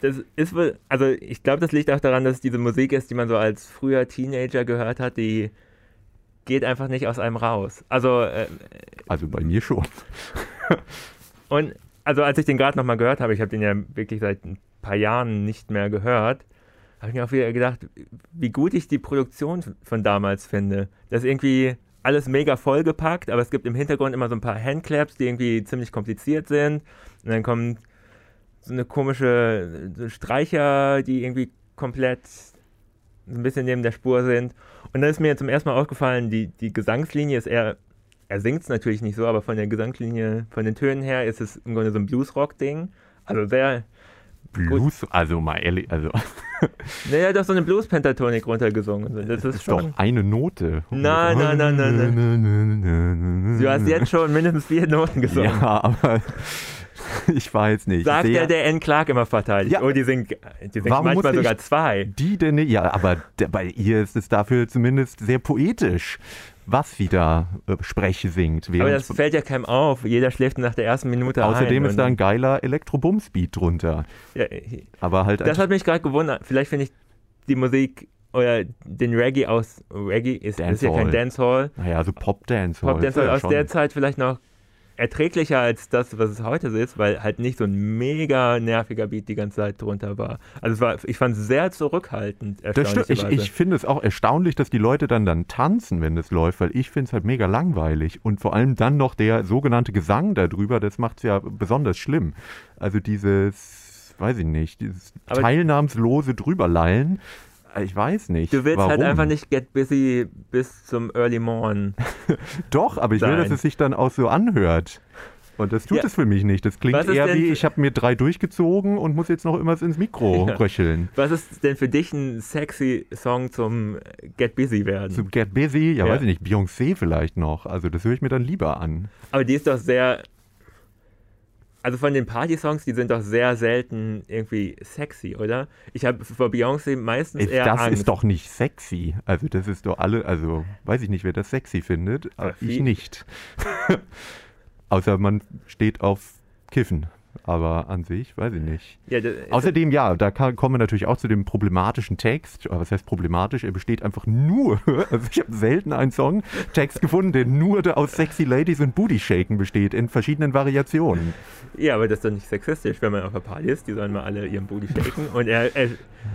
das ist wohl, also ich glaube, das liegt auch daran, dass es diese Musik ist, die man so als früher Teenager gehört hat, die geht einfach nicht aus einem raus. Also, äh, Also bei mir schon. [LAUGHS] und also als ich den gerade nochmal gehört habe, ich habe den ja wirklich seit ein paar Jahren nicht mehr gehört, habe ich mir auch wieder gedacht, wie gut ich die Produktion von damals finde. Das ist irgendwie alles mega vollgepackt, aber es gibt im Hintergrund immer so ein paar Handclaps, die irgendwie ziemlich kompliziert sind. Und dann kommen so eine komische Streicher, die irgendwie komplett so ein bisschen neben der Spur sind. Und dann ist mir zum ersten Mal aufgefallen, die, die Gesangslinie ist eher, er singt es natürlich nicht so, aber von der Gesangslinie, von den Tönen her ist es im Grunde so ein Bluesrock-Ding. Also sehr, Blues, also mal ehrlich, also [LAUGHS] naja, doch so eine Blues-Pentatonik runtergesungen. Das ist ist doch schon. eine Note. Nein, nein, nein, nein, nein. [LAUGHS] Du hast jetzt schon mindestens vier Noten gesungen. Ja, aber [LAUGHS] ich weiß nicht. Sagt Sehr- der, der N. Clark immer verteidigt. Ja. Oh, die singt, die singt Warum manchmal sogar zwei. Die denn nicht? Ja, aber der, bei ihr ist es dafür zumindest sehr poetisch, was sie da äh, Spreche singt. Aber das fällt ja keinem auf. Jeder schläft nach der ersten Minute außerdem ist da ein geiler Elektrobums-Beat drunter. ja, Aber halt Das hat mich gerade gewundert. Vielleicht finde ich die Musik oder den Reggae aus Reggae ist, ist ja kein Dancehall. Naja, so Pop-Dance. Pop Dancehall ja aus schon. der Zeit vielleicht noch erträglicher als das, was es heute ist, weil halt nicht so ein mega nerviger Beat die ganze Zeit drunter war. Also es war, ich fand es sehr zurückhaltend. Das stimmt. Ich, ich finde es auch erstaunlich, dass die Leute dann dann tanzen, wenn das läuft, weil ich finde es halt mega langweilig. Und vor allem dann noch der sogenannte Gesang darüber, das macht es ja besonders schlimm. Also dieses, weiß ich nicht, dieses Aber- teilnahmslose Drüberlallen. Ich weiß nicht. Du willst warum. halt einfach nicht get busy bis zum Early Morn. [LAUGHS] Doch, aber ich will, dass sein. es sich dann auch so anhört. Und das tut Ja. es für mich nicht. Das klingt eher wie, ich habe mir drei durchgezogen und muss jetzt noch immer ins Mikro [LAUGHS] Ja. röcheln. Was ist denn für dich ein sexy Song zum Get Busy werden? Zum Get Busy, ja, Ja. weiß ich nicht, Beyoncé vielleicht noch. Also das höre ich mir dann lieber an. Aber die ist doch sehr. Also von den Party-Songs, die sind doch sehr selten irgendwie sexy, oder? Ich habe vor Beyoncé meistens Ist, eher das Angst. ist doch nicht sexy. Also das ist doch alle, also weiß ich nicht, wer das sexy findet, aber ich nicht. [LAUGHS] Außer man steht auf Kiffen. Aber an sich, weiß ich nicht. Ja, Außerdem, ja, da kann, kommen wir natürlich auch zu dem problematischen Text. Was heißt problematisch? Er besteht einfach nur, [LAUGHS] also ich habe selten einen Songtext gefunden, der nur aus Sexy Ladies und Booty Shaken besteht, in verschiedenen Variationen. ja, aber das ist doch nicht sexistisch, wenn man auf der Party ist. Die sollen mal alle ihren Booty shaken. Und er, er,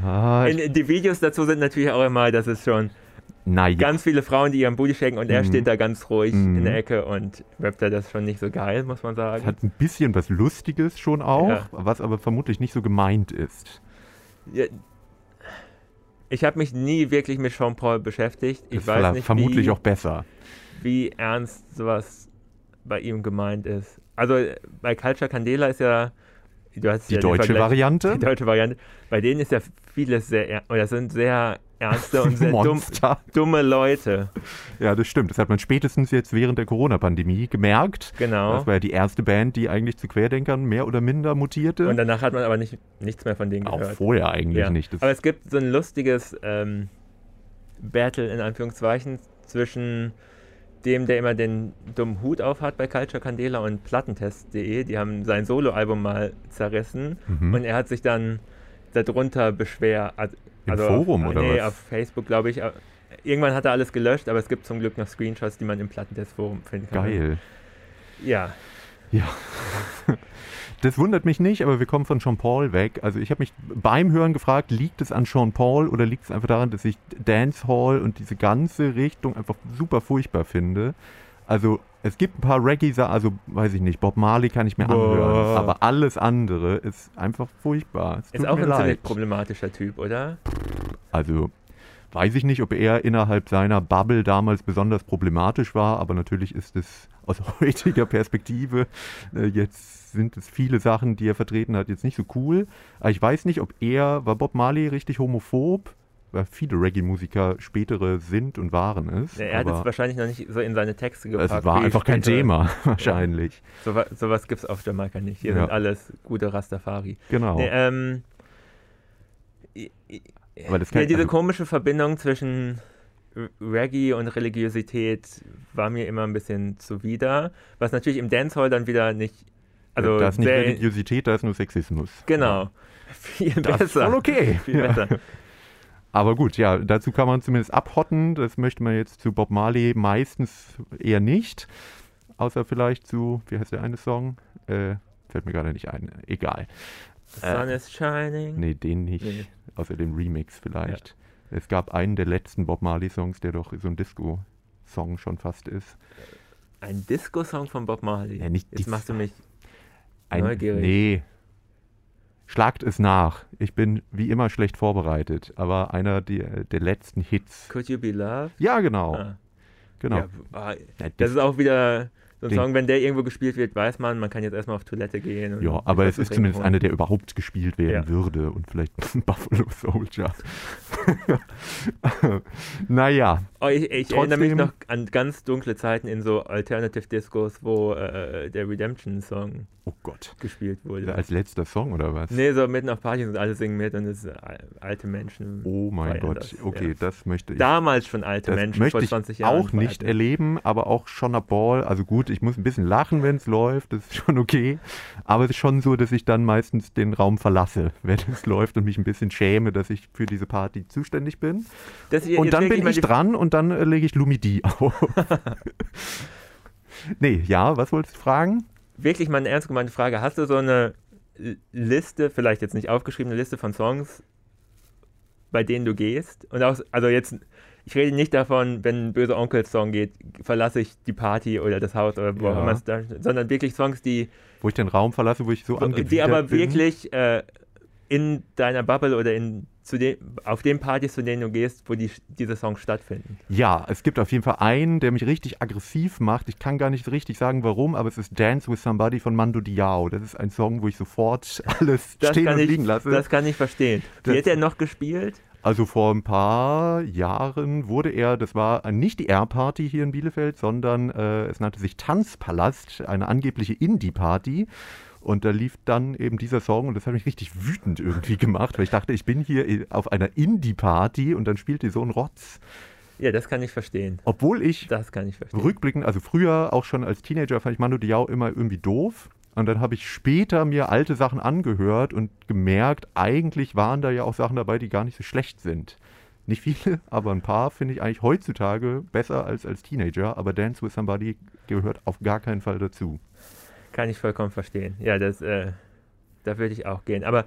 Ah, die Videos dazu sind natürlich auch immer, das ist schon naja. ganz viele Frauen, die ihren Booty shaken und er Mhm. steht da ganz ruhig Mhm. in der Ecke und rappt da das schon nicht so geil, muss man sagen. Hat ein bisschen was Lustiges schon auch, Ja. was aber vermutlich nicht so gemeint ist. Ja, ich habe mich nie wirklich mit Sean Paul beschäftigt. Ich ist weiß nicht, vermutlich wie, auch besser. wie ernst sowas bei ihm gemeint ist. Also bei Culture Candela ist ja, du hast Die ja deutsche Variante? [LAUGHS] Die deutsche Variante. Bei denen ist ja vieles sehr, er- oder sind sehr ernste und sehr dumm, dumme Leute. Ja, das stimmt. Das hat man spätestens jetzt während der Corona-Pandemie gemerkt. Genau. Das war ja die erste Band, die eigentlich zu Querdenkern mehr oder minder mutierte. Und danach hat man aber nicht, nichts mehr von denen auch gehört. vorher eigentlich Ja. nicht. Das Aber es gibt so ein lustiges ähm, Battle in Anführungszeichen zwischen dem, der immer den dummen Hut auf hat bei Culture Candela und Plattentest.de. Die haben sein Soloalbum mal zerrissen Mhm. und er hat sich dann darunter beschwert. Also Im auf- Forum oder nee, was? auf Facebook, glaube ich. Irgendwann hat er alles gelöscht, aber es gibt zum Glück noch Screenshots, die man im Plattentest-Forum finden kann. Geil. Ja, [LAUGHS] Das wundert mich nicht, aber wir kommen von Sean Paul weg. Also ich habe mich beim Hören gefragt, liegt es an Sean Paul oder liegt es einfach daran, dass ich Dancehall und diese ganze Richtung einfach super furchtbar finde. Also es gibt ein paar Reggae, also weiß ich nicht, Bob Marley kann ich mir Boah. anhören, aber alles andere ist einfach furchtbar. Es ist auch ein ziemlich leid. problematischer Typ, oder? Also weiß ich nicht, ob er innerhalb seiner Bubble damals besonders problematisch war, aber natürlich ist es aus [LAUGHS] heutiger Perspektive, äh, jetzt sind es viele Sachen, die er vertreten hat, jetzt nicht so cool. Aber ich weiß nicht, ob er, war Bob Marley richtig homophob? Weil viele Reggae-Musiker spätere sind und waren es. Ja, er hat es wahrscheinlich noch nicht so in seine Texte es gepackt. war wie einfach kein Thema, [LAUGHS] wahrscheinlich. So, wa- sowas gibt es auf Jamaika nicht. Hier Ja. sind alles gute Rastafari. Genau. Nee, ähm, Aber das ja, kann- diese also- komische Verbindung zwischen Reggae und Religiosität war mir immer ein bisschen zuwider. Was natürlich im Dancehall dann wieder nicht. Also da ist nicht Religiosität, da ist nur Sexismus. Genau. Viel Das ist besser. voll okay. Viel Ja. besser. Aber gut, ja, dazu kann man zumindest abhotten. Das möchte man jetzt zu Bob Marley meistens eher nicht. Außer vielleicht zu, wie heißt der eine Song? Äh, fällt mir gerade nicht ein. Egal. The sun is shining. Nee, den nicht. Nee. Außer dem Remix vielleicht. Es gab einen der letzten Bob Marley-Songs, der doch so ein Disco-Song schon fast ist. Ein Disco-Song von Bob Marley. Ja, nicht Jetzt machst du mich. Ein, Neugierig. Nee. Schlagt es nach. Ich bin wie immer schlecht vorbereitet, aber einer der, der letzten Hits. Could You Be Loved? Ja, genau. Ah. genau. Ja, ah, das ist auch wieder so ein Song, wenn der irgendwo gespielt wird, weiß man, man kann jetzt erstmal auf Toilette gehen. und Ja, aber es ist zumindest einer, der überhaupt gespielt werden Ja. würde und vielleicht [LAUGHS] Buffalo Soldier. [LAUGHS] naja, Oh, ich ich erinnere mich noch an ganz dunkle Zeiten in so Alternative Discos, wo äh, der Redemption-Song oh gespielt wurde. Als letzter Song oder was? Nee, so mitten auf Partys und alle singen mit und es al- alte Menschen. Oh mein Gott. das, okay, ja. das möchte ich. Damals schon alte Menschen, möchte vor ich 20 Jahren. auch nicht erleben, aber auch schon ab Ball. Also gut, ich muss ein bisschen lachen, wenn es läuft, das ist schon okay. Aber es ist schon so, dass ich dann meistens den Raum verlasse, [LAUGHS] wenn es läuft und mich ein bisschen schäme, dass ich für diese Party zuständig bin. Das, jetzt Und dann bin ich die- dran und dann äh, lege ich Lumidi [LAUGHS] auf. nee, ja, was wolltest du fragen? Wirklich mal eine ernst gemeinte Frage. Hast du so eine Liste, vielleicht jetzt nicht aufgeschriebene Liste von Songs, bei denen du gehst? Und auch, also jetzt, ich rede nicht davon, wenn ein böser Onkel-Song geht, verlasse ich die Party oder das Haus oder wo auch immer es da, sondern wirklich Songs, die, Wo ich den Raum verlasse, wo ich so angewidert die aber bin. wirklich äh, in deiner Bubble oder in, zu den, auf den Partys, zu denen du gehst, wo die, diese Songs stattfinden. Ja, es gibt auf jeden Fall einen, der mich richtig aggressiv macht. Ich kann gar nicht richtig sagen, warum, aber es ist Dance with Somebody von Mando Diao. Das ist ein Song, wo ich sofort [LAUGHS] alles Das stehen kann, und ich, liegen lasse. das kann ich verstehen. Wie Das- hat er noch gespielt? Also vor ein paar Jahren wurde er, das war nicht die R-Party hier in Bielefeld, sondern äh, es nannte sich Tanzpalast, eine angebliche Indie-Party. Und da lief dann eben dieser Song und das hat mich richtig wütend irgendwie gemacht, weil ich dachte, ich bin hier i- auf einer Indie-Party und dann spielt die so ein Rotz. Ja, das kann ich verstehen. Obwohl ich Das kann ich verstehen. rückblickend, also früher auch schon als Teenager fand ich Manu Diao immer irgendwie doof. Und dann habe ich später mir alte Sachen angehört und gemerkt, eigentlich waren da ja auch Sachen dabei, die gar nicht so schlecht sind. Nicht viele, [LAUGHS] aber ein paar finde ich eigentlich heutzutage besser als als Teenager. Aber Dance with Somebody gehört auf gar keinen Fall dazu. Kann ich vollkommen verstehen. Ja, das, äh, da würde ich auch gehen. Aber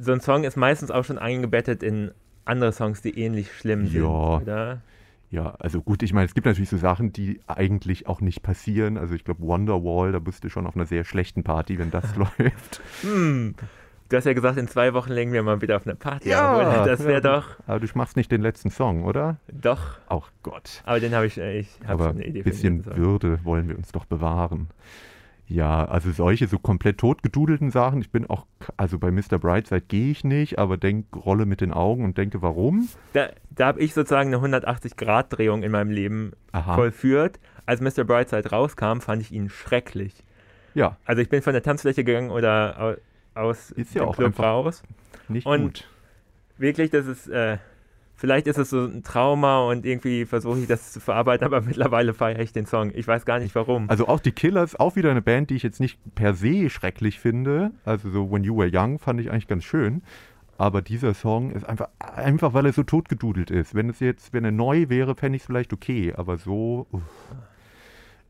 so ein Song ist meistens auch schon eingebettet in andere Songs, die ähnlich schlimm sind, Ja. oder? Ja, also gut, ich meine, es gibt natürlich so Sachen, die eigentlich auch nicht passieren. Also ich glaube, Wonderwall, da bist du schon auf einer sehr schlechten Party, wenn das [LAUGHS] läuft. Hm. Du hast ja gesagt, in zwei Wochen legen wir mal wieder auf eine Party. Ja, das wäre ja. doch, Aber du machst nicht den letzten Song, oder? doch. Auch Gott. Aber den habe ich, äh, ich habe eine ein Idee. für bisschen. Würde wollen wir uns doch bewahren. Ja, also solche so komplett totgedudelten Sachen. Ich bin auch, also bei Mr. Brightside gehe ich nicht, aber denk, rolle mit den Augen und denke, warum? Da, da habe ich sozusagen eine 180-Grad-Drehung in meinem Leben Aha. vollführt. Als Mr. Brightside rauskam, fand ich ihn schrecklich. Ja, Also ich bin von der Tanzfläche gegangen oder au- aus Ist ja dem auch Club raus. nicht Und- gut. Wirklich, das ist, äh, vielleicht ist es so ein Trauma und irgendwie versuche ich das zu verarbeiten, aber [LAUGHS] mittlerweile feiere ich den Song. Ich weiß gar nicht warum. Also auch die Killers, auch wieder eine Band, die ich jetzt nicht per se schrecklich finde. Also so When You Were Young fand ich eigentlich ganz schön. Aber dieser Song ist einfach, einfach weil er so totgedudelt ist. Wenn es jetzt, wenn er neu wäre, fände ich es vielleicht okay. Aber so.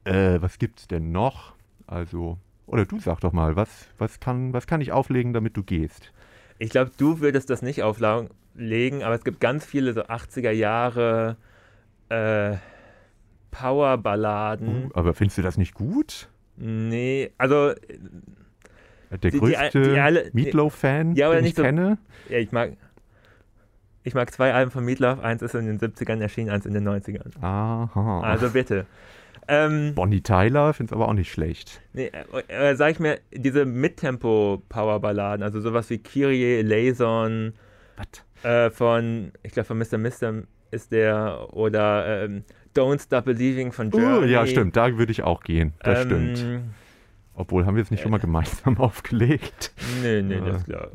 Äh, was gibt's denn noch? Also, oder du sag doch mal, was, was, kann, was kann ich auflegen, damit du gehst? Ich glaube, du würdest das nicht auflegen, aber es gibt ganz viele so 80er Jahre äh, Powerballaden. Uh, aber findest du das nicht gut? Nee, also Der Die- größte die alle- Meatloaf-Fan, Ja, den ich so- kenne. ja, ich mag ich mag zwei Alben von Meatloaf, eins ist in den 70ern erschienen, eins in den 90ern. Aha. Also bitte. Ähm, Bonnie Tyler find's aber auch nicht schlecht. nee, äh, äh, sag ich mir, diese Mittempo-Powerballaden, also sowas wie Kyrie, Lason, Was? äh, von, ich glaube von Mr. Mister ist der, oder ähm, Don't Stop Believing von Uh, Germany. ja, stimmt, da würde ich auch gehen. Das ähm, stimmt. Obwohl, haben wir es nicht schon mal gemeinsam [LAUGHS] aufgelegt? Nee, nee, das glaube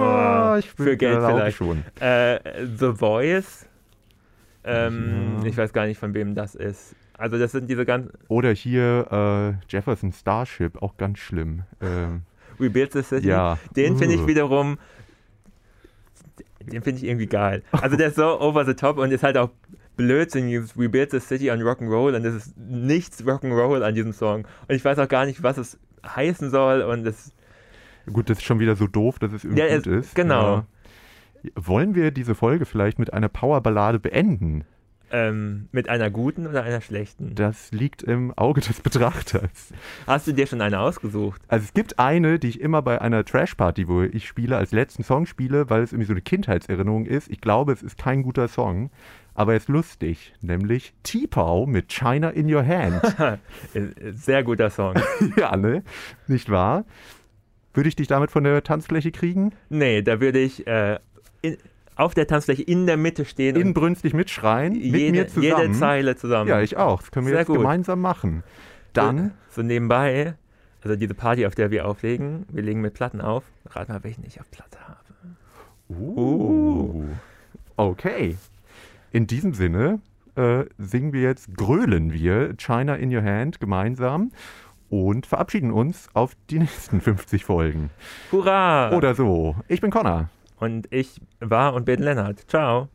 Ah, ich Für Geld vielleicht. schon. Äh, The Voice. Ähm, Ja. Ich weiß gar nicht, von wem das ist. Also das sind diese ganzen Oder hier äh, Jefferson Starship, auch ganz schlimm. Ähm, Rebuild the City. ja. Den finde ich Uh. wiederum, den finde ich irgendwie geil. Also der ist so over the top und ist halt auch blödsinniges Rebuild the City on Rock'n'Roll und es ist nichts Rock'n'Roll an diesem Song. Und ich weiß auch gar nicht, was es heißen soll und es, Gut, das ist schon wieder so doof, dass es irgendwie Ja, gut es- ist. genau. Ja. Wollen wir diese Folge vielleicht mit einer Powerballade beenden? Ähm, mit einer guten oder einer schlechten. Das liegt im Auge des Betrachters. Hast du dir schon eine ausgesucht? Also es gibt eine, die ich immer bei einer Trash-Party, wo ich spiele, als letzten Song spiele, weil es irgendwie so eine Kindheitserinnerung ist. Ich glaube, es ist kein guter Song, aber er ist lustig, nämlich T-Pow mit China in Your Hand. [LAUGHS] Äh, Sehr guter Song. [LAUGHS] ja, ne? Nicht wahr? Würde ich dich damit von der Tanzfläche kriegen? Nee, da würde ich äh, in, auf der Tanzfläche in der Mitte stehen Inbrünstig mitschreien, mit jede, mir zusammen. jede Zeile zusammen. ja, ich auch. Das können wir Sehr jetzt gut. gemeinsam machen. Dann, So nebenbei, also diese Party, auf der wir auflegen, wir legen mit Platten auf. Rat mal, welchen ich auf Platte habe. uh, okay. In diesem Sinne äh, singen wir jetzt, grölen wir China in Your Hand gemeinsam und verabschieden uns auf die nächsten 50 Folgen. Hurra! Oder so. Ich bin Connor. Und ich war und bin Lennart. Ciao.